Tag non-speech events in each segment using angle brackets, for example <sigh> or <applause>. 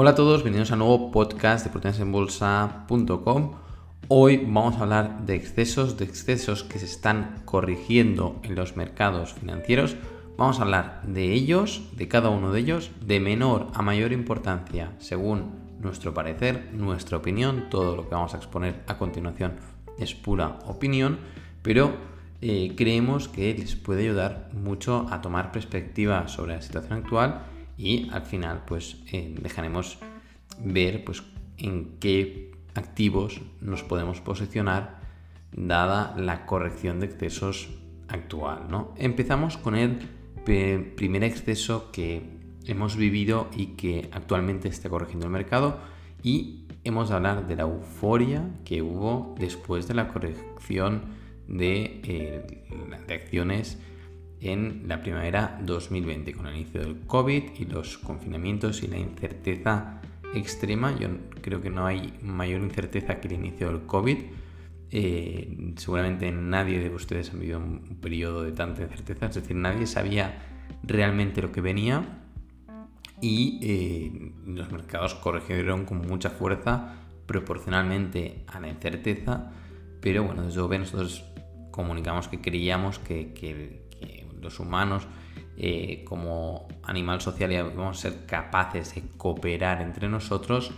Hola a todos, bienvenidos a un nuevo podcast de proteinasenbolsa.com. Hoy vamos a hablar de excesos, de excesos que se están corrigiendo en los mercados financieros. Vamos a hablar de ellos, de cada uno de ellos, de menor a mayor importancia, según nuestro parecer, nuestra opinión. Todo lo que vamos a exponer a continuación es pura opinión, pero eh, creemos que les puede ayudar mucho a tomar perspectiva sobre la situación actual y al final pues eh, dejaremos ver pues en qué activos nos podemos posicionar dada la corrección de excesos actual. ¿no? Empezamos con el primer exceso que hemos vivido y que actualmente está corrigiendo el mercado y hemos de hablar de la euforia que hubo después de la corrección de, eh, de acciones en la primavera 2020, con el inicio del COVID y los confinamientos y la incerteza extrema. Yo creo que no hay mayor incerteza que el inicio del COVID. Eh, seguramente nadie de ustedes ha vivido un periodo de tanta incerteza, es decir, nadie sabía realmente lo que venía y eh, los mercados corrigieron con mucha fuerza proporcionalmente a la incerteza, pero bueno, desde luego nosotros comunicamos que creíamos que, que los humanos eh, como animal social vamos a ser capaces de cooperar entre nosotros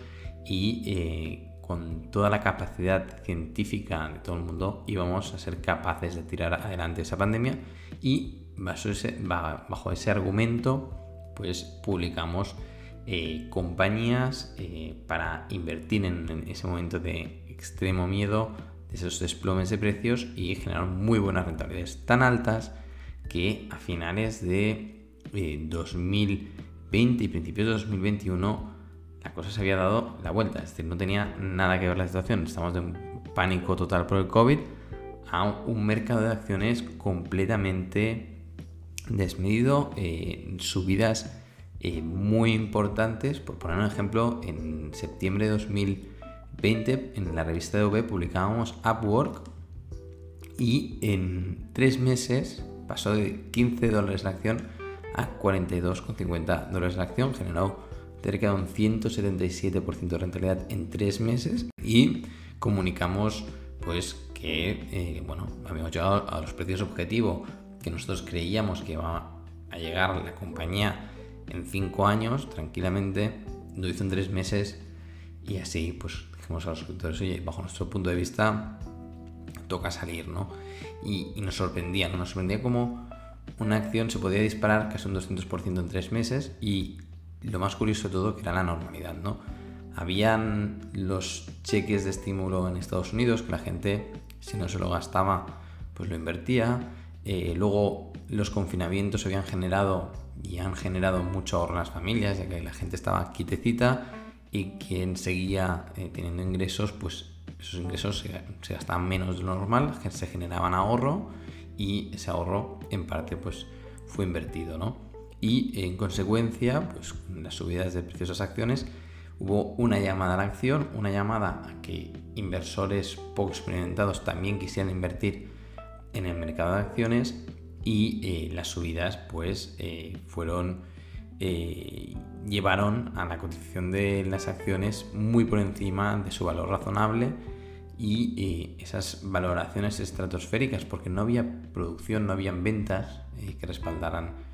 y eh, con toda la capacidad científica de todo el mundo íbamos a ser capaces de tirar adelante esa pandemia y bajo ese, bajo ese argumento pues publicamos eh, compañías para invertir en, en, ese momento de extremo miedo, de esos desplomes de precios y generar muy buenas rentabilidades tan altas que a finales de 2020 eh, y principios de 2021 la cosa se había dado la vuelta, es decir, no tenía nada que ver la situación, estamos de un pánico total por el COVID a un mercado de acciones completamente desmedido, eh, subidas eh, muy importantes, por poner un ejemplo, en septiembre de 2020 en la revista de OV publicábamos Upwork y en tres meses pasó de 15 dólares la acción a 42,50 dólares la acción, generó cerca de un 177% de rentabilidad en tres meses y comunicamos pues que eh, bueno, habíamos llegado a los precios objetivo que nosotros creíamos que iba a llegar la compañía en 5 años tranquilamente, lo hizo en tres meses y así pues dijimos a los suscriptores, oye, bajo nuestro punto de vista toca salir, ¿no? Y, nos sorprendía, ¿no? Nos sorprendía como una acción se podía disparar casi un 200% en tres meses y lo más curioso de todo que era la normalidad, ¿no? Habían los cheques de estímulo en Estados Unidos que la gente, si no se lo gastaba, pues lo invertía. Eh, luego los confinamientos habían generado y han generado mucho ahorro en las familias, ya que la gente estaba quitecita y quien seguía eh, teniendo ingresos, pues esos ingresos se, gastaban menos de lo normal, se generaban ahorro y ese ahorro en parte pues fue invertido, ¿no? Y en consecuencia, pues las subidas de precios de las acciones, hubo una llamada a la acción, una llamada a que inversores poco experimentados también quisieran invertir en el mercado de acciones y eh, las subidas pues eh, fueron eh, llevaron a la cotización de las acciones muy por encima de su valor razonable y eh, esas valoraciones estratosféricas, porque no había producción, no habían ventas eh, que respaldaran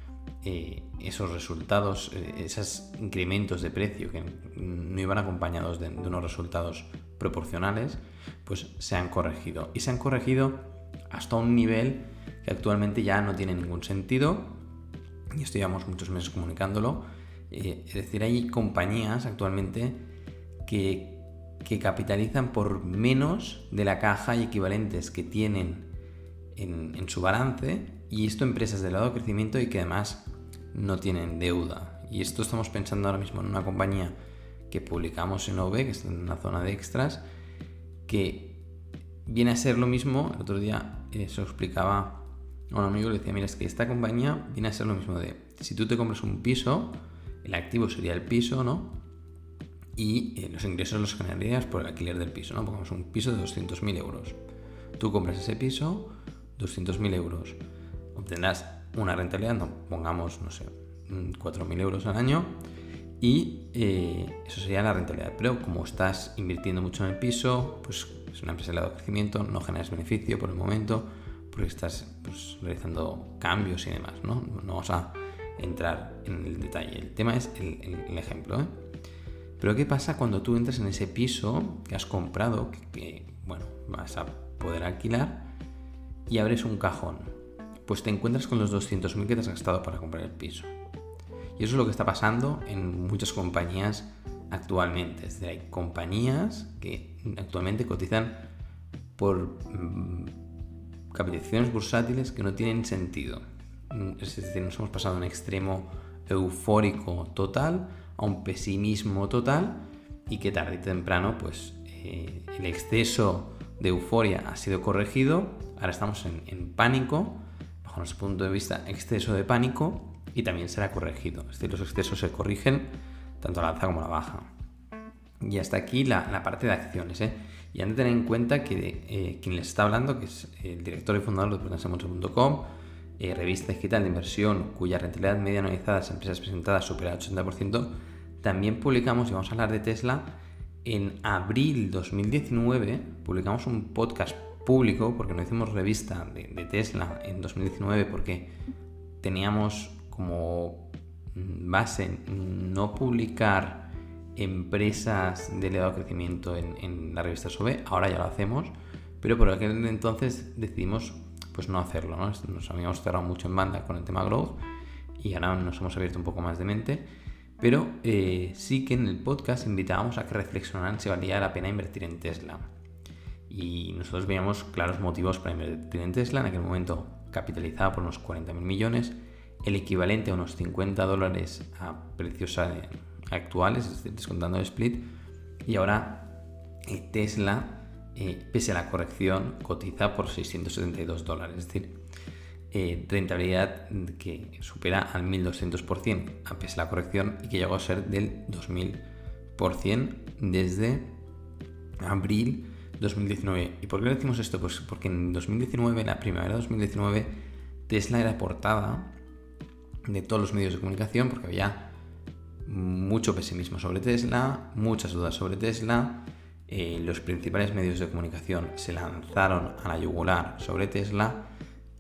esos resultados, esos incrementos de precio que no iban acompañados de, unos resultados proporcionales, pues se han corregido. Y se han corregido hasta un nivel que actualmente ya no tiene ningún sentido y esto llevamos muchos meses comunicándolo, eh, es decir, hay compañías actualmente que, capitalizan por menos de la caja y equivalentes que tienen en, su balance y esto empresas de lado de crecimiento y que además no tienen deuda. Y esto estamos pensando ahora mismo en una compañía que publicamos en OV, que está en una zona de extras, que viene a ser lo mismo. El otro día eso explicaba a un amigo le decía, mira, es que esta compañía viene a ser lo mismo de, si tú te compras un piso, el activo sería el piso, ¿no? Y eh, los ingresos los generarías por el alquiler del piso, ¿no? Pongamos un piso de 200.000 euros. Tú compras ese piso, 200.000 euros. Obtendrás una rentabilidad, no, pongamos, no sé, 4.000 euros al año Y eh, eso sería la rentabilidad. Pero como estás invirtiendo mucho en el piso, pues es una empresa de lado crecimiento, no generas beneficio por el momento, porque estás pues, realizando cambios y demás, ¿no? No vamos a entrar en el detalle. El tema es el, ejemplo, ¿eh? Pero ¿qué pasa cuando tú entras en ese piso que has comprado, que, bueno, vas a poder alquilar y abres un cajón? Pues te encuentras con los 200.000 que te has gastado para comprar el piso. Y eso es lo que está pasando en muchas compañías actualmente. Es decir, hay compañías que actualmente cotizan por mm, capitalizaciones bursátiles que no tienen sentido. Es decir, nos hemos pasado de un extremo eufórico total a un pesimismo total y que tarde y temprano pues eh, el exceso de euforia ha sido corregido, ahora estamos en, pánico, bajo nuestro punto de vista exceso de pánico y también será corregido, es decir, los excesos se corrigen tanto a la alza como a la baja. Y hasta aquí la, parte de acciones. ¿eh? Y han de tener en cuenta que eh, quien les está hablando, que es el director y fundador de Potenciamucho.com, eh, revista digital de inversión cuya rentabilidad media anualizada de empresas presentadas supera el 80%, también publicamos, y vamos a hablar de Tesla, en abril 2019 publicamos un podcast público, porque no hicimos revista de, Tesla en 2019 porque teníamos como base no publicar empresas de elevado crecimiento en, la revista SOBE, ahora ya lo hacemos, pero por aquel entonces decidimos pues no hacerlo, Nos habíamos cerrado mucho en banda con el tema growth y ahora nos hemos abierto un poco más de mente, pero eh, sí que en el podcast invitábamos a que reflexionaran si valía la pena invertir en Tesla. Y nosotros veíamos claros motivos para invertir en Tesla, en aquel momento capitalizada por unos 40.000 millones, el equivalente a unos 50 dólares a precios actuales, es decir, descontando el split, y ahora eh, Tesla pese a la corrección, cotiza por 672 dólares, es decir, eh, rentabilidad que supera al 1200% a pesar de la corrección y que llegó a ser del 2000% desde abril 2019. ¿Y por qué decimos esto? Pues porque en 2019, en la primavera de 2019, Tesla era portada de todos los medios de comunicación porque había mucho pesimismo sobre Tesla, muchas dudas sobre Tesla, eh, los principales medios de comunicación se lanzaron a la yugular sobre Tesla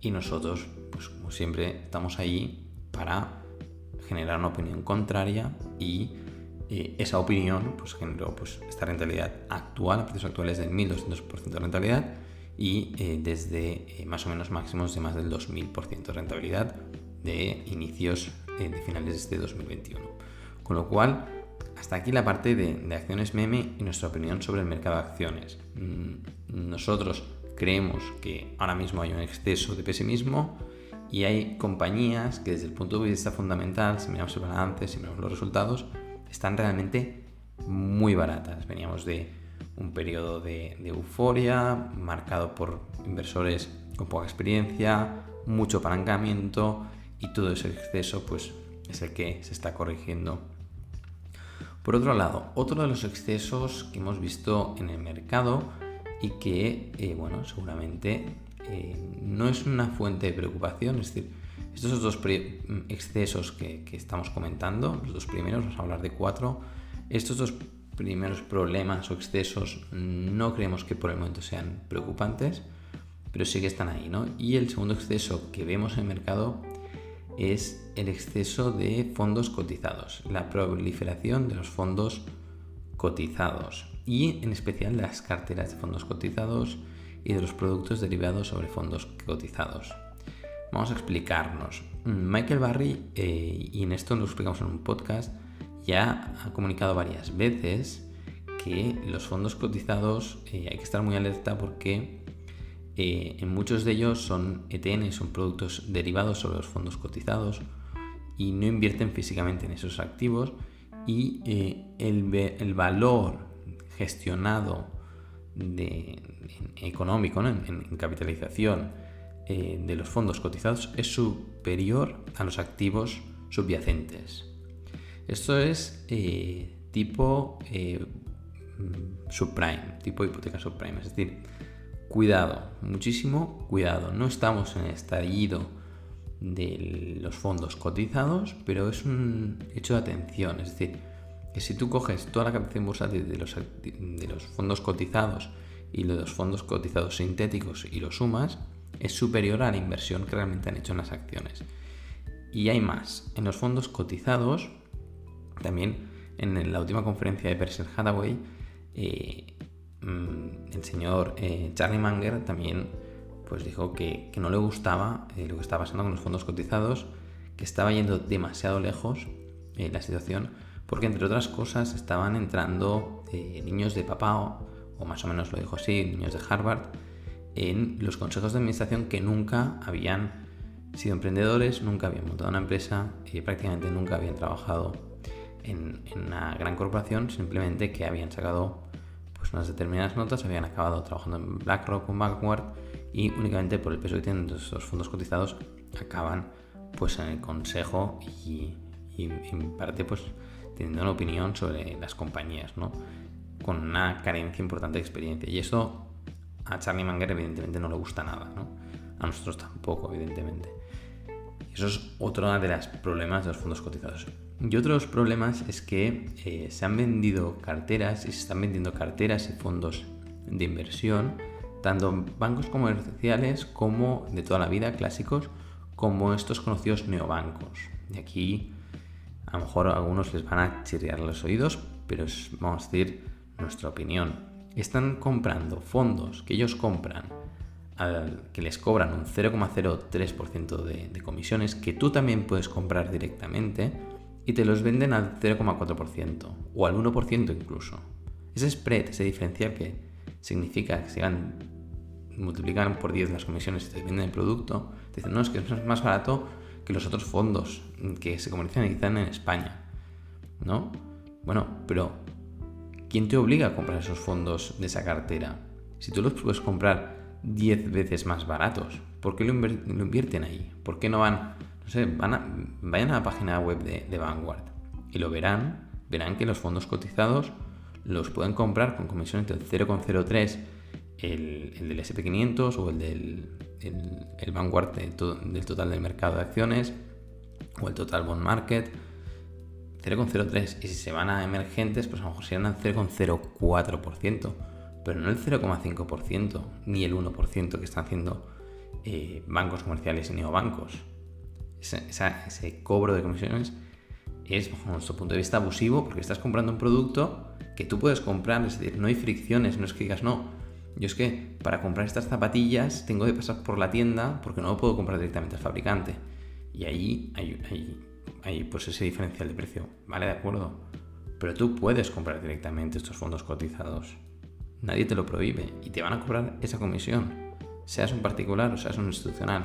y nosotros, pues como siempre, estamos ahí para generar una opinión contraria y eh, esa opinión pues, generó pues, esta rentabilidad actual, a precios actuales del 1200% de rentabilidad y eh, desde más o menos máximos de más del 2000% de rentabilidad de inicios de finales de este 2021. Con lo cual, hasta aquí la parte de, acciones meme y nuestra opinión sobre el mercado de acciones. Mm, nosotros creemos que ahora mismo hay un exceso de pesimismo y hay compañías que desde el punto de vista fundamental, si miramos el balance, si miramos los resultados, están realmente muy baratas. Veníamos de un periodo de, de euforia marcado por inversores con poca experiencia, mucho apalancamiento y todo ese exceso pues es el que se está corrigiendo por otro lado, otro de los excesos que hemos visto en el mercado y que, eh, bueno, seguramente eh, no es una fuente de preocupación, es decir, estos dos excesos que, estamos comentando, los dos primeros, vamos a hablar de cuatro, estos dos primeros problemas o excesos no creemos que por el momento sean preocupantes, pero sí que están ahí, ¿no? Y el segundo exceso que vemos en el mercado es el exceso de fondos cotizados, la proliferación de los fondos cotizados y en especial las carteras de fondos cotizados y de los productos derivados sobre fondos cotizados. Vamos a explicarnos. Michael Barry, eh, y en esto lo explicamos en un podcast, ya ha comunicado varias veces que los fondos cotizados eh, hay que estar muy alerta porque eh, en muchos de ellos son ETN, son productos derivados sobre los fondos cotizados y no invierten físicamente en esos activos y eh, el, valor gestionado económico en, capitalización eh, de los fondos cotizados es superior a los activos subyacentes. Esto es tipo subprime, tipo hipoteca subprime, es decir, Cuidado, muchísimo cuidado. No estamos en el estallido de los fondos cotizados, pero es un hecho de atención. Es decir, que si tú coges toda la captación bursátil de los, fondos cotizados y los fondos cotizados sintéticos y los sumas, es superior a la inversión que realmente han hecho en las acciones. Y hay más. En los fondos cotizados, también en la última conferencia de Berkshire Hathaway, eh, mm, el señor eh, Charlie Munger también pues dijo que, no le gustaba eh, lo que estaba pasando con los fondos cotizados, que estaba yendo demasiado lejos la situación, porque entre otras cosas estaban entrando niños de papá, o, más o menos lo dijo así, niños de Harvard, en los consejos de administración que nunca habían sido emprendedores, nunca habían montado una empresa y prácticamente nunca habían trabajado en, una gran corporación, simplemente que habían sacado pues, unas determinadas notas, habían acabado trabajando en BlackRock o Vanguard y únicamente por el peso que tienen esos fondos cotizados acaban pues en el consejo y, en parte pues teniendo una opinión sobre las compañías, ¿no? Con una carencia importante de experiencia. Y eso a Charlie Munger evidentemente no le gusta nada, ¿no? A nosotros tampoco, evidentemente. Eso es otro de los problemas de los fondos cotizados. Y otros problemas es que eh, se han vendido carteras y se están vendiendo carteras y fondos de inversión, tanto bancos comerciales como de toda la vida, clásicos, como estos conocidos neobancos. Y aquí a lo mejor a algunos les van a chirriar los oídos, pero vamos a decir, nuestra opinión. Están comprando fondos que ellos compran, que les cobran un 0,03% de, de comisiones, que tú también puedes comprar directamente y te los venden al 0,4% o al 1% incluso. Ese spread, ese diferencial que significa que se van, multiplican por 10 las comisiones y te venden el producto, te dicen, no, es que es más barato que los otros fondos que se comercializan en España. ¿No? Bueno, pero ¿quién te obliga a comprar esos fondos de esa cartera? Si tú los puedes comprar 10 veces más baratos, ¿por qué lo, invierten ahí? ¿Por qué no van no sé, van vayan a la página web de, Vanguard y lo verán, verán que los fondos cotizados los pueden comprar con comisión entre el 0,03 el, el, del SP500 o el del el, Vanguard del total del mercado de acciones o el total bond market. 0,03 y si se van a emergentes pues a lo mejor serán al 0,04% pero no el 0,5% ni el 1% que están haciendo eh, bancos comerciales y neobancos ese cobro de comisiones es, bajo nuestro punto de vista, abusivo porque estás comprando un producto que tú puedes comprar, es decir, no hay fricciones, no es que digas, no, yo es que para comprar estas zapatillas tengo que pasar por la tienda porque no lo puedo comprar directamente al fabricante. Y ahí hay, hay, pues ese diferencial de precio, ¿vale? De acuerdo. Pero tú puedes comprar directamente estos fondos cotizados. Nadie te lo prohíbe y te van a cobrar esa comisión, seas un particular o seas un institucional.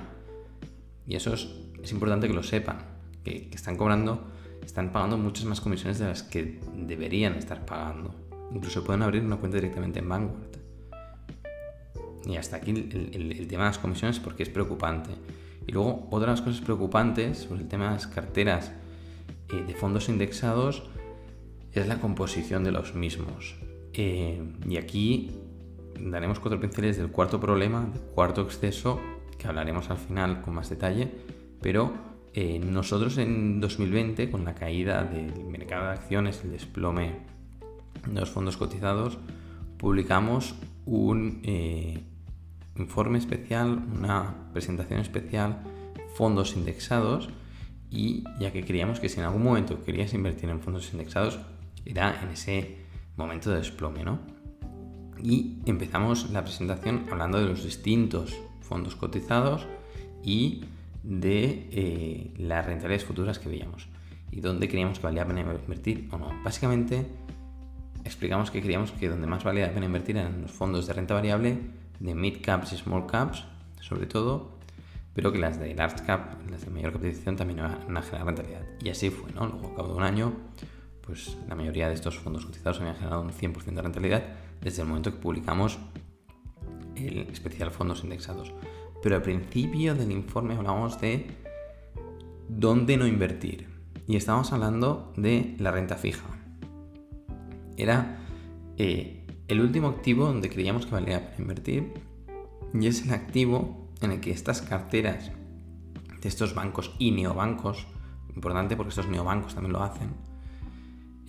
Y eso es importante que lo sepan, que, están cobrando, están pagando muchas más comisiones de las que deberían estar pagando. Incluso pueden abrir una cuenta directamente en Vanguard. Y hasta aquí el, tema de las comisiones porque es preocupante. Y luego otra de las cosas preocupantes sobre el tema de las carteras eh, de fondos indexados es la composición de los mismos. Eh, y aquí daremos cuatro pinceles del cuarto problema, del cuarto exceso, que hablaremos al final con más detalle, pero eh, nosotros en 2020, con la caída del mercado de acciones, el desplome de los fondos cotizados, publicamos un eh, informe especial, una presentación especial, fondos indexados, y ya que creíamos que si en algún momento querías invertir en fondos indexados, era en ese momento de desplome, ¿no? Y empezamos la presentación hablando de los distintos fondos cotizados y de eh, las rentabilidades futuras que veíamos y dónde queríamos que valía la pena invertir o no. Básicamente explicamos que queríamos que donde más valía la pena invertir eran los fondos de renta variable de mid caps y small caps, sobre todo, pero que las de large cap, las de mayor capitalización, también iban a generar rentabilidad. Y así fue, ¿no? Luego, a cabo de un año, pues la mayoría de estos fondos cotizados habían generado un 100% de rentabilidad desde el momento que publicamos el especial fondos indexados. Pero al principio del informe hablamos de dónde no invertir. Y estábamos hablando de la renta fija. Era eh, el último activo donde creíamos que valía para invertir. Y es el activo en el que estas carteras de estos bancos y neobancos, importante porque estos neobancos también lo hacen,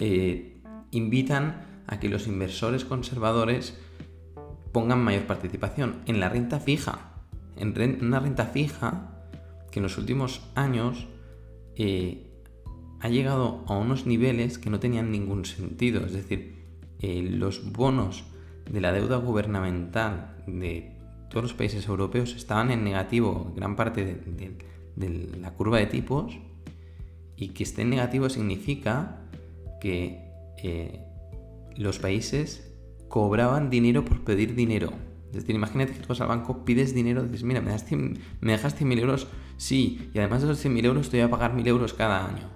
eh, invitan a que los inversores conservadores pongan mayor participación en la renta fija, en una renta fija que en los últimos años eh, ha llegado a unos niveles que no tenían ningún sentido. Es decir, eh, los bonos de la deuda gubernamental de todos los países europeos estaban en negativo gran parte de, la curva de tipos y que esté en negativo significa que eh, los países cobraban dinero por pedir dinero. Es decir, imagínate que tú vas al banco, pides dinero, dices, mira, ¿me, das ¿me dejas 100.000 euros? Sí, y además de esos 100.000 euros te voy a pagar 1.000 euros cada año.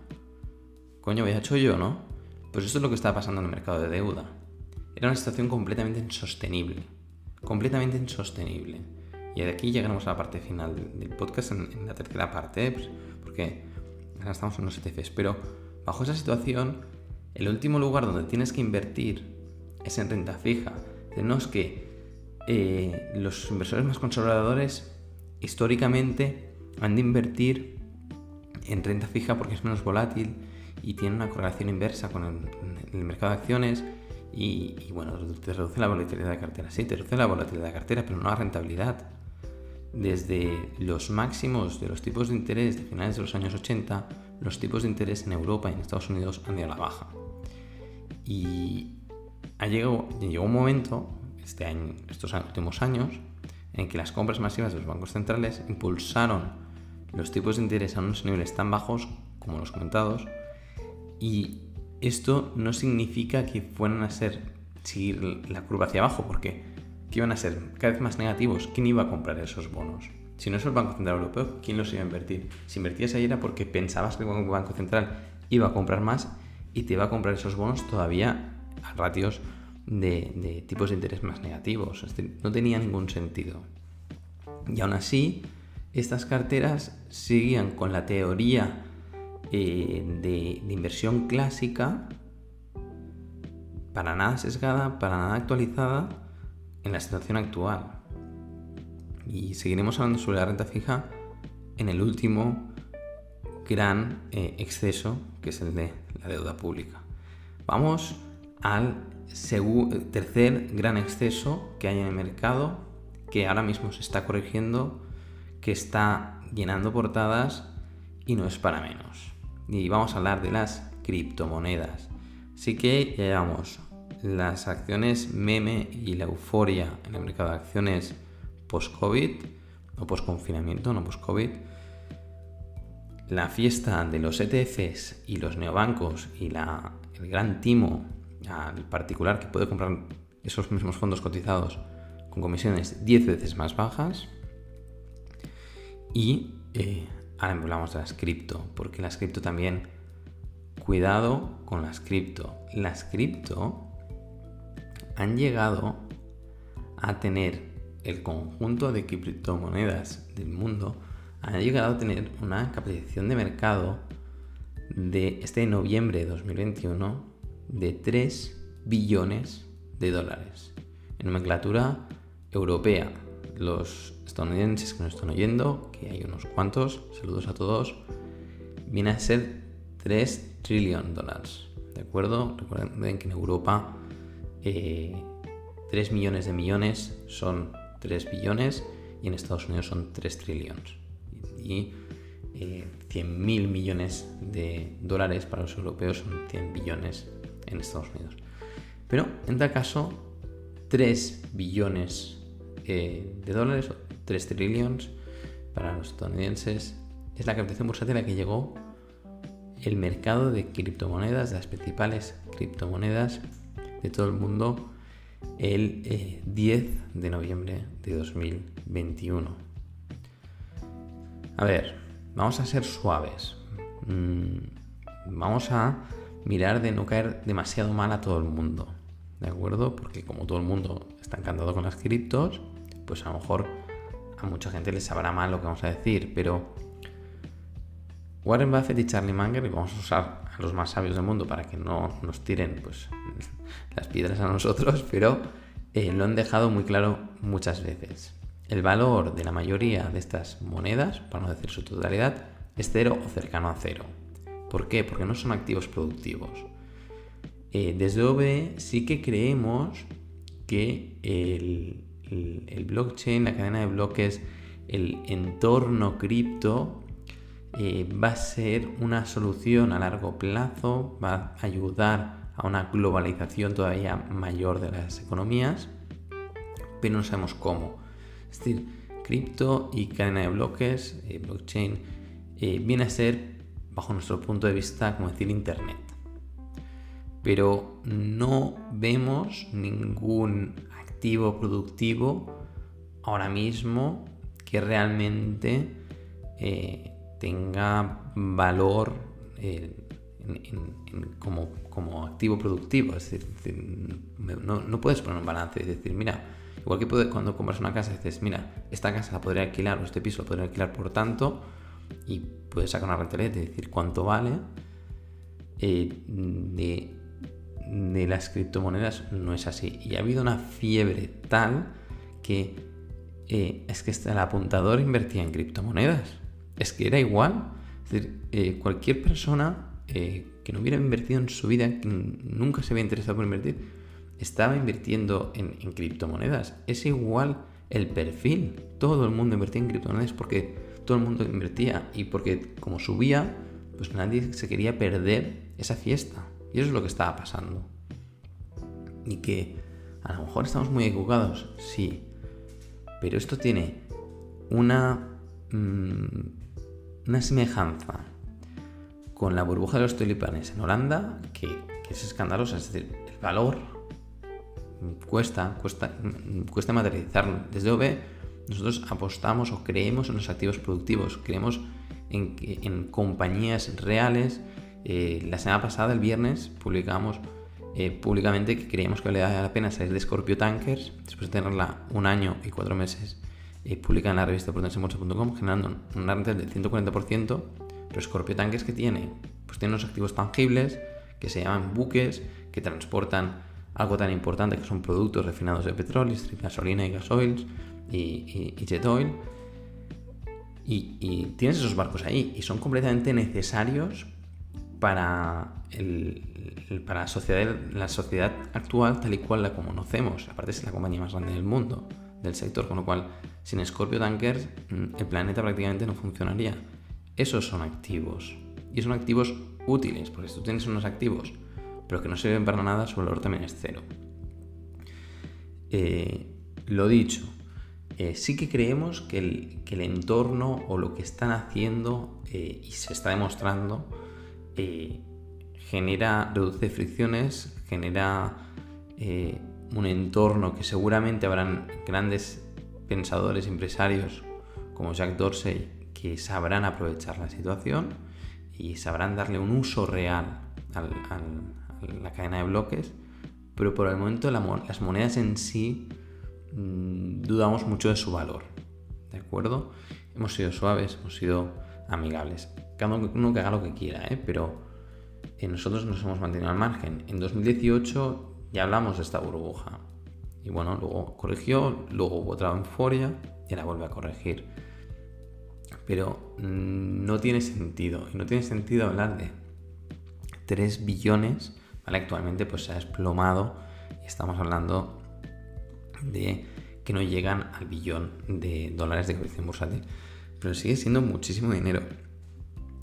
Coño, había hecho yo, ¿no? Pues eso es lo que estaba pasando en el mercado de deuda. Era una situación completamente insostenible. Completamente insostenible. Y de aquí llegaremos a la parte final del podcast, en, la tercera parte, pues, porque ahora estamos en los ETFs. Pero bajo esa situación, el último lugar donde tienes que invertir es en renta fija. Tenemos que eh, los inversores más conservadores históricamente han de invertir en renta fija porque es menos volátil y tiene una correlación inversa con el, mercado de acciones y, bueno, te reduce la volatilidad de cartera. Sí, te reduce la volatilidad de cartera, pero no la rentabilidad. Desde los máximos de los tipos de interés de finales de los años 80, los tipos de interés en Europa y en Estados Unidos han ido a la baja. Y ha llegado, llegó un momento, este año, estos últimos años, en que las compras masivas de los bancos centrales impulsaron los tipos de interés a unos niveles tan bajos como los comentados, y esto no significa que fueran a ser seguir la curva hacia abajo, porque ¿qué iban a ser? Cada vez más negativos. ¿Quién iba a comprar esos bonos? Si no es el Banco Central Europeo, ¿quién los iba a invertir? Si invertías ahí era porque pensabas que el Banco Central iba a comprar más y te iba a comprar esos bonos todavía a ratios de, tipos de interés más negativos. no tenía ningún sentido. Y aún así, estas carteras seguían con la teoría eh, de, de, inversión clásica, para nada sesgada, para nada actualizada en la situación actual. Y seguiremos hablando sobre la renta fija en el último gran eh, exceso, que es el de la deuda pública. Vamos al tercer gran exceso que hay en el mercado, que ahora mismo se está corrigiendo, que está llenando portadas y no es para menos. Y vamos a hablar de las criptomonedas. Así que ya llevamos las acciones meme y la euforia en el mercado de acciones post-COVID o post-confinamiento, no post-COVID. La fiesta de los ETFs y los neobancos y la, el gran timo al particular que puede comprar esos mismos fondos cotizados con comisiones 10 veces más bajas. Y eh, ahora hablamos de las cripto, porque las cripto también, cuidado con las cripto. Las cripto han llegado a tener el conjunto de criptomonedas del mundo, han llegado a tener una capitalización de mercado de este noviembre de 2021 de 3 billones de dólares. En nomenclatura europea. Los estadounidenses que nos están oyendo, que hay unos cuantos, saludos a todos, viene a ser 3 trillion dólares. ¿De acuerdo? Recuerden que en Europa 3 eh, millones de millones son 3 billones y en Estados Unidos son 3 trillones. Y eh, 100.000 millones de dólares para los europeos son 100 billones en Estados Unidos. Pero en tal caso, 3 billones eh, de dólares, 3 trillones para los estadounidenses, es la capitalización bursátil a la que llegó el mercado de criptomonedas, de las principales criptomonedas de todo el mundo, el 10 eh, de noviembre de 2021. A ver, vamos a ser suaves. Mm, vamos a mirar de no caer demasiado mal a todo el mundo, ¿de acuerdo? Porque como todo el mundo está encantado con las criptos, pues a lo mejor a mucha gente les sabrá mal lo que vamos a decir, pero Warren Buffett y Charlie Munger, y vamos a usar a los más sabios del mundo para que no nos tiren pues, <laughs> las piedras a nosotros, pero eh, lo han dejado muy claro muchas veces. El valor de la mayoría de estas monedas, para no decir su totalidad, es cero o cercano a cero. ¿Por qué? Porque no son activos productivos. Eh, desde OBE sí que creemos que el, blockchain, la cadena de bloques, el entorno cripto eh, va a ser una solución a largo plazo, va a ayudar a una globalización todavía mayor de las economías, pero no sabemos cómo. Es decir, cripto y cadena de bloques, eh, blockchain, viene a ser bajo nuestro punto de vista, como decir, Internet. Pero no vemos ningún activo productivo ahora mismo que realmente eh, tenga valor eh, como, activo productivo. Es decir, no, puedes poner un balance y decir, mira, igual que cuando compras una casa, dices, mira, esta casa la podría alquilar o este piso lo podría alquilar por tanto, y puedes sacar una rentabilidad y decir cuánto vale. Eh, de, las criptomonedas no es así. Y ha habido una fiebre tal que eh, es que el apuntador invertía en criptomonedas. Es que era igual. Es decir, eh, cualquier persona que no hubiera invertido en su vida, que nunca se había interesado por invertir, estaba invirtiendo en, criptomonedas. Es igual el perfil. Todo el mundo invertía en criptomonedas porque todo el mundo invertía y porque como subía, pues nadie se quería perder esa fiesta. Y eso es lo que estaba pasando. Y que a lo mejor estamos muy equivocados, sí. Pero esto tiene una, mm, una semejanza con la burbuja de los tulipanes en Holanda que, que, es escandalosa. Es decir, el valor cuesta, cuesta, cuesta materializarlo. Desde OB nosotros apostamos o creemos en los activos productivos, creemos en, compañías reales. Eh, la semana pasada, el viernes, publicamos eh, públicamente que creíamos que valía la pena salir de Scorpio Tankers, después de tenerla un año y cuatro meses eh, publicada en la revista portensembolsa.com, generando una renta del 140%, pero Scorpio Tankers que tiene, pues tiene unos activos tangibles que se llaman buques, que transportan algo tan importante que son productos refinados de petróleo, gasolina y gasoils, y, Jet Oil. Y, tienes esos barcos ahí y son completamente necesarios para, para la, sociedad, la sociedad actual tal y cual la conocemos. Aparte es la compañía más grande del mundo, del sector, con lo cual sin Scorpio Tankers mm, el planeta prácticamente no funcionaría. Esos son activos. Y son activos útiles, porque si tú tienes unos activos pero que no sirven para nada, su valor también es cero. Eh, lo dicho, eh, sí que creemos que el, entorno o lo que están haciendo eh, y se está demostrando genera, reduce fricciones, genera un entorno que seguramente habrán grandes pensadores, empresarios como Jack Dorsey que sabrán aprovechar la situación y sabrán darle un uso real a la cadena de bloques, pero por el momento las monedas en sí Mm, dudamos mucho de su valor. ¿De acuerdo? Hemos sido suaves, hemos sido amigables. Cada uno que haga lo que quiera, ¿eh? pero eh, nosotros nos hemos mantenido al margen. En 2018 ya hablamos de esta burbuja. Y bueno, luego corrigió, luego hubo otra euforia y ahora vuelve a corregir. Pero mm, no tiene sentido. Y no tiene sentido hablar de 3 billones. Actualmente pues se ha desplomado y estamos hablando de que no llegan al billón de dólares de cotización bursátil. Pero sigue siendo muchísimo dinero.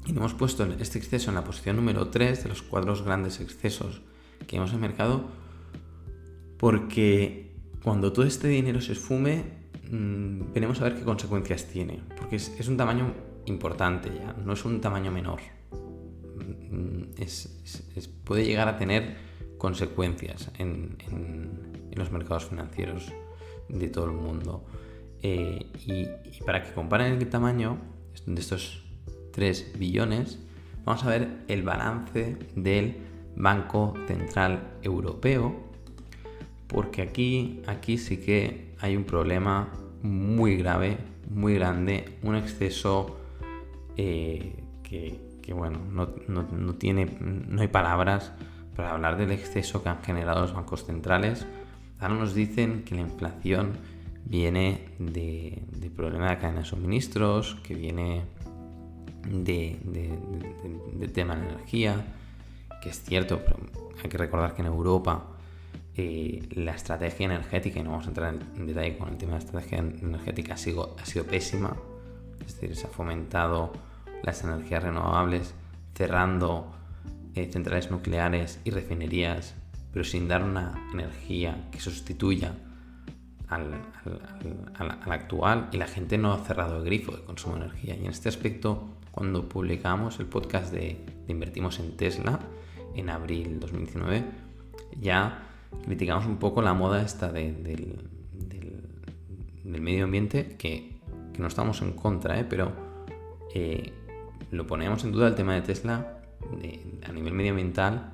Y hemos puesto este exceso en la posición número 3 de los cuatro grandes excesos que hemos en mercado porque cuando todo este dinero se esfume mmm, veremos a ver qué consecuencias tiene. Porque es, un tamaño importante ya, no es un tamaño menor. Mm, puede llegar a tener consecuencias en los mercados financieros de todo el mundo. Eh, y, para que comparen el tamaño de estos 3 billones, vamos a ver el balance del Banco Central Europeo, porque aquí, aquí sí que hay un problema muy grave, muy grande, un exceso eh, que, bueno, no, no, tiene, no hay palabras para hablar del exceso que han generado los bancos centrales. Ahora nos dicen que la inflación viene de, problema de cadena de suministros, que viene de, tema de energía, que es cierto, hay que recordar que en Europa eh, la estrategia energética, y no vamos a entrar en, detalle con el tema de la estrategia energética, ha sido, ha sido pésima, es decir, se ha fomentado las energías renovables cerrando eh, centrales nucleares y refinerías, pero sin dar una energía que sustituya al, actual y la gente no ha cerrado el grifo de consumo de energía. Y en este aspecto, cuando publicamos el podcast de, Invertimos en Tesla en abril 2019, ya criticamos un poco la moda esta del, medio ambiente, que, no estamos en contra, ¿eh? pero eh, lo poníamos en duda el tema de Tesla a nivel medioambiental,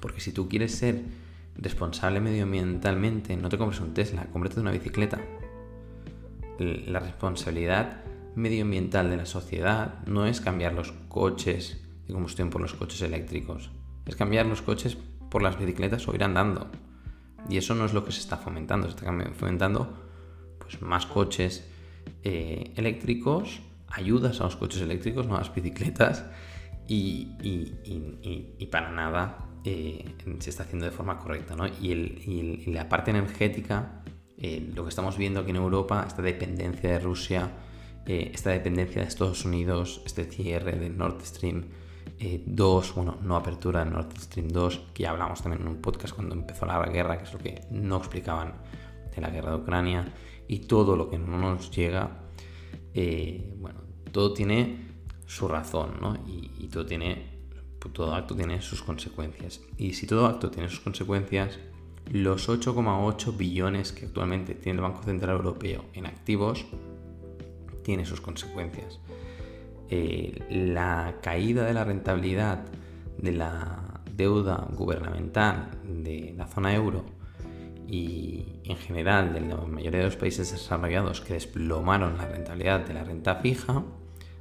porque si tú quieres ser responsable medioambientalmente, no te compres un Tesla, cómprate una bicicleta. La responsabilidad medioambiental de la sociedad no es cambiar los coches de combustión por los coches eléctricos, es cambiar los coches por las bicicletas o ir andando. Y eso no es lo que se está fomentando, se está fomentando pues, más coches eh, eléctricos, ayudas a los coches eléctricos, nuevas bicicletas y, para nada eh, se está haciendo de forma correcta. ¿no? Y, la parte energética, eh, lo que estamos viendo aquí en Europa, esta dependencia de Rusia, eh, esta dependencia de Estados Unidos, este cierre de Nord Stream 2, bueno, no apertura de Nord Stream 2, que ya hablamos también en un podcast cuando empezó la guerra, que es lo que no explicaban de la guerra de Ucrania, y todo lo que no nos llega, bueno, todo tiene su razón, ¿no? Y, todo tiene, todo acto tiene sus consecuencias. Y si todo acto tiene sus consecuencias, los 8,8 billones que actualmente tiene el Banco Central Europeo en activos tiene sus consecuencias. Eh, la caída de la rentabilidad de la deuda gubernamental de la zona euro y en general de la mayoría de los países desarrollados que desplomaron la rentabilidad de la renta fija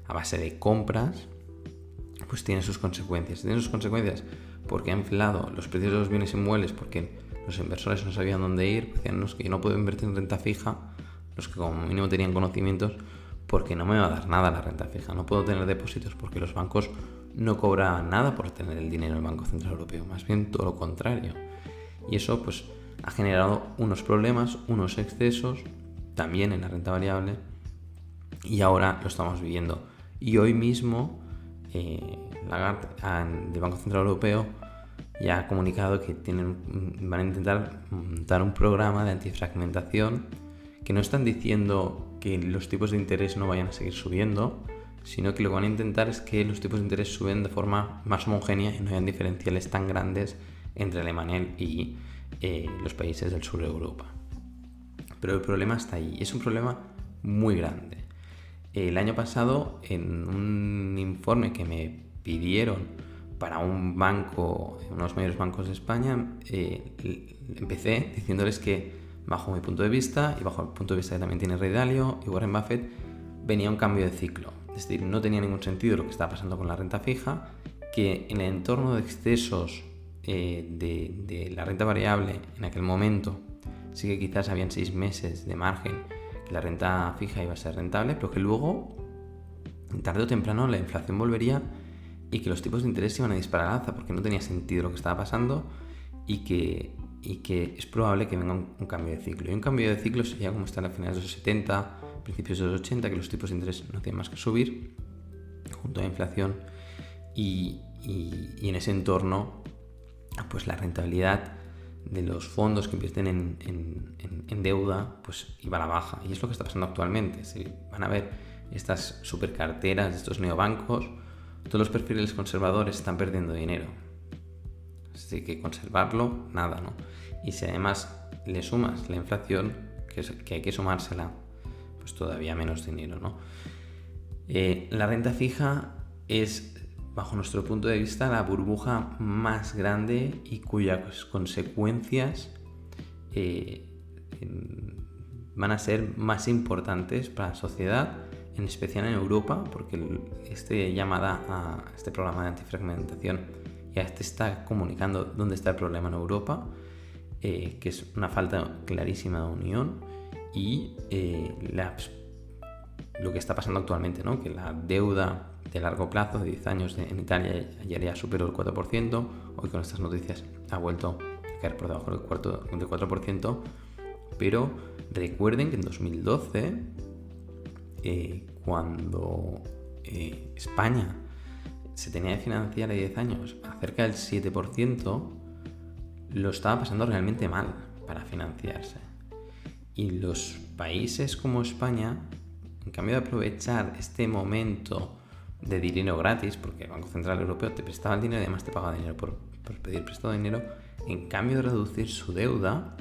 a base de compras, pues tiene sus consecuencias. Tiene sus consecuencias porque ha inflado los precios de los bienes inmuebles porque los inversores no sabían dónde ir, decían los que yo no puedo invertir en renta fija, los que como mínimo tenían conocimientos, porque no me va a dar nada la renta fija, no puedo tener depósitos porque los bancos no cobraban nada por tener el dinero del Banco Central Europeo, más bien todo lo contrario. Y eso pues ha generado unos problemas, unos excesos, también en la renta variable, y ahora lo estamos viviendo. Y hoy mismo eh, Lagarde del Banco Central Europeo ya ha comunicado que tienen, van a intentar montar un programa de antifragmentación que no están diciendo que los tipos de interés no vayan a seguir subiendo, sino que lo que van a intentar es que los tipos de interés suben de forma más homogénea y no hayan diferenciales tan grandes entre Alemania y eh, los países del sur de Europa. Pero el problema está ahí, es un problema muy grande. El año pasado, en un informe que me pidieron para un banco, uno de los mayores bancos de España, eh, empecé diciéndoles que bajo mi punto de vista y bajo el punto de vista que también tiene Ray Dalio y Warren Buffett, venía un cambio de ciclo. Es decir, no tenía ningún sentido lo que estaba pasando con la renta fija, que en el entorno de excesos eh, de, la renta variable en aquel momento, sí que quizás habían seis meses de margen la renta fija iba a ser rentable, pero que luego, tarde o temprano, la inflación volvería y que los tipos de interés iban a disparar al alza porque no tenía sentido lo que estaba pasando y que, y que es probable que venga un, cambio de ciclo. Y un cambio de ciclo sería como está a finales de los 70, principios de los 80, que los tipos de interés no hacían más que subir junto a la inflación y, y en ese entorno pues la rentabilidad de los fondos que invierten en, deuda, pues iba a la baja. Y es lo que está pasando actualmente. Si van a ver estas supercarteras estos neobancos, todos los perfiles conservadores están perdiendo dinero. Así que conservarlo, nada, ¿no? Y si además le sumas la inflación, que, que hay que sumársela, pues todavía menos dinero, ¿no? Eh, la renta fija es bajo nuestro punto de vista, la burbuja más grande y cuyas consecuencias eh, van a ser más importantes para la sociedad, en especial en Europa, porque este llamada a este programa de antifragmentación ya te está comunicando dónde está el problema en Europa, eh, que es una falta clarísima de unión y eh, lo que está pasando actualmente, ¿no? que la deuda de largo plazo de 10 años en Italia ayer ya superó el 4%, hoy con estas noticias ha vuelto a caer por debajo del, cuarto, del 4%, pero recuerden que en 2012, eh, cuando eh, España se tenía que financiar a 10 años a cerca del 7%, lo estaba pasando realmente mal para financiarse. Y los países como España, en cambio de aprovechar este momento de dinero gratis, porque el Banco Central Europeo te prestaba el dinero y además te pagaba dinero por, pedir prestado dinero, en cambio de reducir su deuda,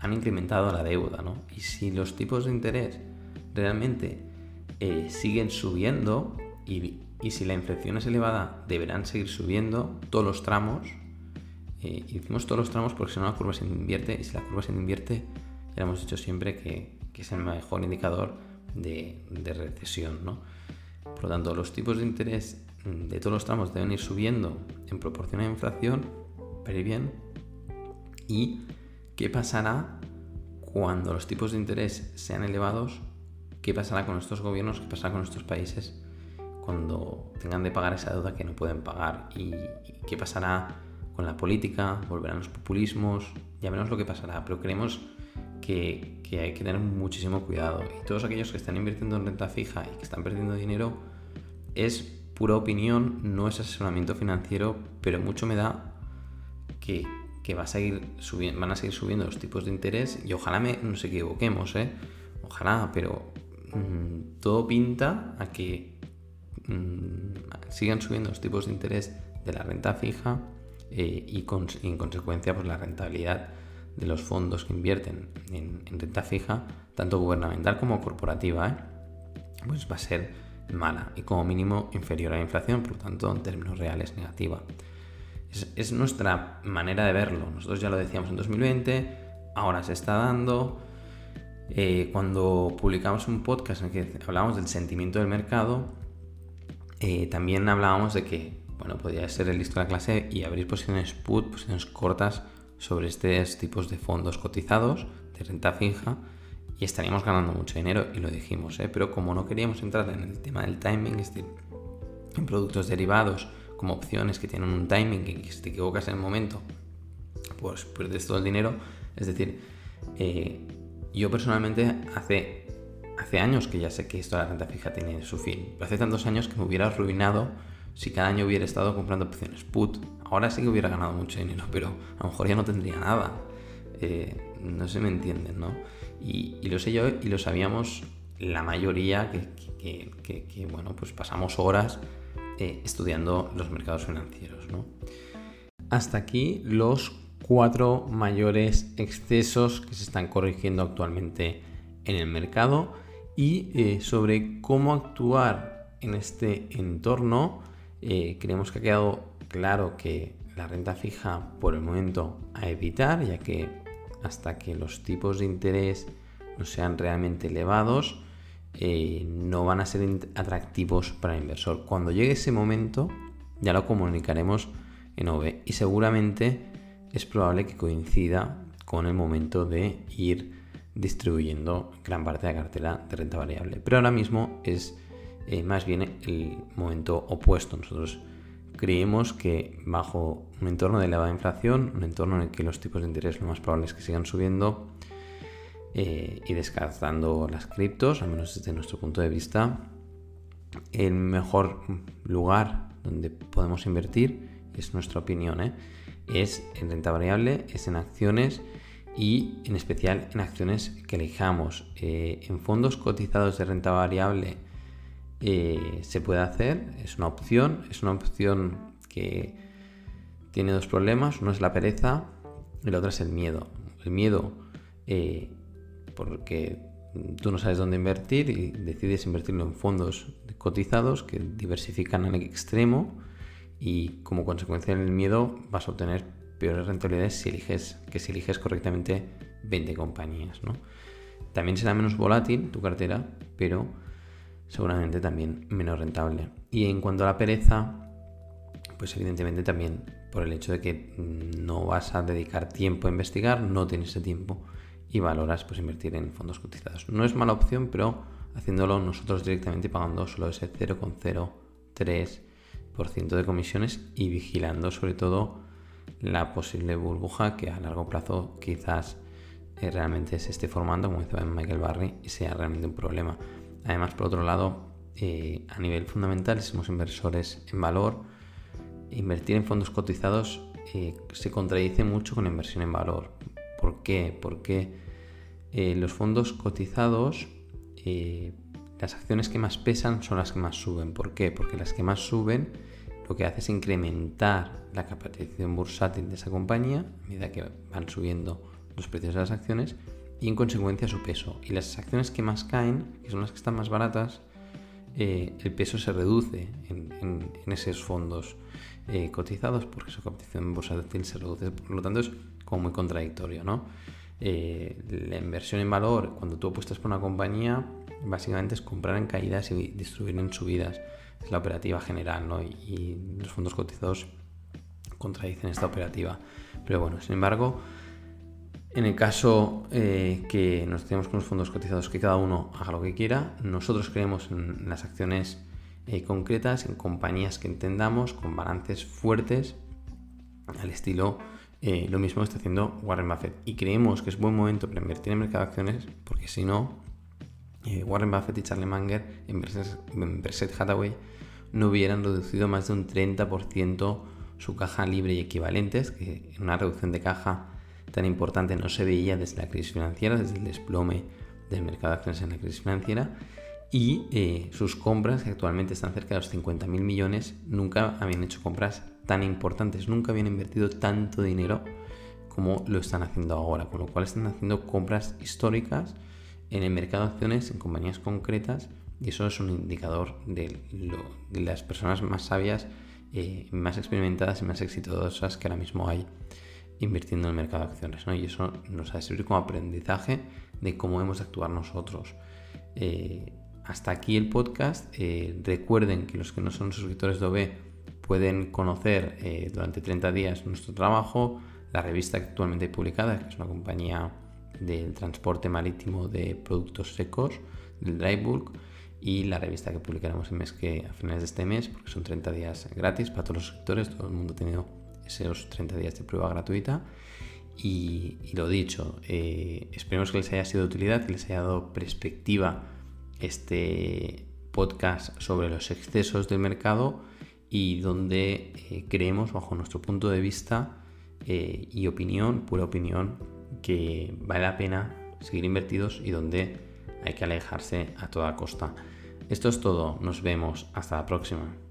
han incrementado la deuda, ¿no? Y si los tipos de interés realmente eh, siguen subiendo y, si la inflación es elevada, deberán seguir subiendo todos los tramos. Eh, y decimos todos los tramos porque si no la curva se invierte y si la curva se invierte, ya hemos dicho siempre que, es el mejor indicador de, de recesión, ¿no? Por lo tanto, los tipos de interés de todos los tramos deben ir subiendo en proporción a la inflación, pero bien. ¿Y qué pasará cuando los tipos de interés sean elevados? ¿Qué pasará con estos gobiernos? ¿Qué pasará con estos países cuando tengan de pagar esa deuda que no pueden pagar? ¿Y qué pasará con la política? ¿Volverán los populismos? Ya veremos lo que pasará, pero creemos que, hay que tener muchísimo cuidado. Y todos aquellos que están invirtiendo en renta fija y que están perdiendo dinero, es pura opinión, no es asesoramiento financiero, pero mucho me da que, va a seguir van a seguir subiendo los tipos de interés y ojalá me, nos equivoquemos, ¿eh? ojalá, pero mm, todo pinta a que mm, sigan subiendo los tipos de interés de la renta fija eh, y, en consecuencia pues la rentabilidad de los fondos que invierten en, renta fija, tanto gubernamental como corporativa, ¿eh? pues va a ser mala y como mínimo inferior a la inflación, por lo tanto en términos reales negativa. Es, nuestra manera de verlo. Nosotros ya lo decíamos en 2020, ahora se está dando. Eh, cuando publicamos un podcast en el que hablábamos del sentimiento del mercado, eh, también hablábamos de que bueno, podría ser el listo de la clase y abrir posiciones put, posiciones cortas sobre estos tipos de fondos cotizados de renta fija y estaríamos ganando mucho dinero y lo dijimos, ¿eh? pero como no queríamos entrar en el tema del timing, es decir, en productos derivados como opciones que tienen un timing que si te equivocas en el momento, pues pierdes todo el dinero, es decir, eh, yo personalmente hace, hace años que ya sé que esto de la renta fija tiene su fin, pero hace tantos años que me hubiera arruinado si cada año hubiera estado comprando opciones put. Ahora sí que hubiera ganado mucho dinero, pero a lo mejor ya no tendría nada. Eh, no se me entienden, ¿no? Y, lo sé yo y lo sabíamos la mayoría que, bueno, pues pasamos horas eh, estudiando los mercados financieros, ¿no? Hasta aquí los cuatro mayores excesos que se están corrigiendo actualmente en el mercado y eh, sobre cómo actuar en este entorno eh, creemos que ha quedado claro que la renta fija por el momento a evitar, ya que hasta que los tipos de interés no sean realmente elevados, eh, no van a ser atractivos para el inversor. Cuando llegue ese momento, ya lo comunicaremos en OVE y seguramente es probable que coincida con el momento de ir distribuyendo gran parte de la cartera de renta variable. Pero ahora mismo es eh, más bien el momento opuesto. Nosotros creemos que bajo un entorno de elevada inflación, un entorno en el que los tipos de interés lo más probable es que sigan subiendo eh, y descartando las criptos, al menos desde nuestro punto de vista, el mejor lugar donde podemos invertir, es nuestra opinión, ¿eh? es en renta variable, es en acciones y en especial en acciones que elijamos. en fondos cotizados de renta variable, eh, se puede hacer, es una opción, es una opción que tiene dos problemas, uno es la pereza y la otra es el miedo. El miedo eh, porque tú no sabes dónde invertir y decides invertirlo en fondos cotizados que diversifican al extremo y como consecuencia del miedo vas a obtener peores rentabilidades si eliges, que si eliges correctamente 20 compañías. También será menos volátil tu cartera, pero seguramente también menos rentable. Y en cuanto a la pereza, pues evidentemente también por el hecho de que no vas a dedicar tiempo a investigar, no tienes ese tiempo y valoras pues invertir en fondos cotizados. No es mala opción, pero haciéndolo nosotros directamente pagando solo ese 0,03% de comisiones y vigilando sobre todo la posible burbuja que a largo plazo quizás eh, realmente se esté formando, como dice Michael Barry, y sea realmente un problema. Además, por otro lado, eh, a nivel fundamental, si somos inversores en valor, invertir en fondos cotizados eh, se contradice mucho con la inversión en valor. ¿Por qué? Porque los fondos cotizados, las acciones que más pesan son las que más suben. ¿Por qué? Porque las que más suben lo que hace es incrementar la capitalización bursátil de esa compañía a medida que van subiendo los precios de las acciones y en consecuencia su peso. Y las acciones que más caen, que son las que están más baratas, eh, el peso se reduce en, esos fondos eh, cotizados porque su capitalización bursátil se reduce. Por lo tanto es como muy contradictorio. ¿no? Eh, la inversión en valor, cuando tú apuestas por una compañía, básicamente es comprar en caídas y distribuir en subidas es la operativa general, ¿no? Y, los fondos cotizados contradicen esta operativa. Pero bueno, sin embargo, en el caso eh, que nos tenemos con los fondos cotizados, que cada uno haga lo que quiera, nosotros creemos en las acciones eh, concretas, en compañías que entendamos, con balances fuertes, al estilo eh, lo mismo está haciendo Warren Buffett. Y creemos que es buen momento para invertir en mercado de acciones, porque si no, Warren Buffett y Charlie Munger en Berkshire Hathaway no hubieran reducido más de un 30% su caja libre y equivalentes, que una reducción de caja tan importante no se veía desde la crisis financiera, desde el desplome del mercado de acciones en la crisis financiera, y eh, sus compras, que actualmente están cerca de los 50.000 millones, nunca habían hecho compras tan importantes, nunca habían invertido tanto dinero como lo están haciendo ahora, con lo cual están haciendo compras históricas en el mercado de acciones en compañías concretas y eso es un indicador de, las personas más sabias, eh, más experimentadas y más exitosas que ahora mismo hay invirtiendo en el mercado de acciones. Y eso nos ha de servir como aprendizaje de cómo hemos de actuar nosotros. Eh, hasta aquí el podcast. Eh, recuerden que los que no son suscriptores de OB pueden conocer durante 30 días nuestro trabajo, la revista actualmente publicada, que es una compañía del transporte marítimo de productos secos, del dry bulk, y la revista que publicaremos el mes que, a finales de este mes, porque son 30 días gratis para todos los suscriptores, todo el mundo ha tenido esos 30 días de prueba gratuita. Y, lo dicho, eh, esperemos que les haya sido de utilidad, que les haya dado perspectiva este podcast sobre los excesos del mercado y donde eh, creemos, bajo nuestro punto de vista eh, y opinión, pura opinión, que vale la pena seguir invertidos y donde hay que alejarse a toda costa. Esto es todo, nos vemos, hasta la próxima.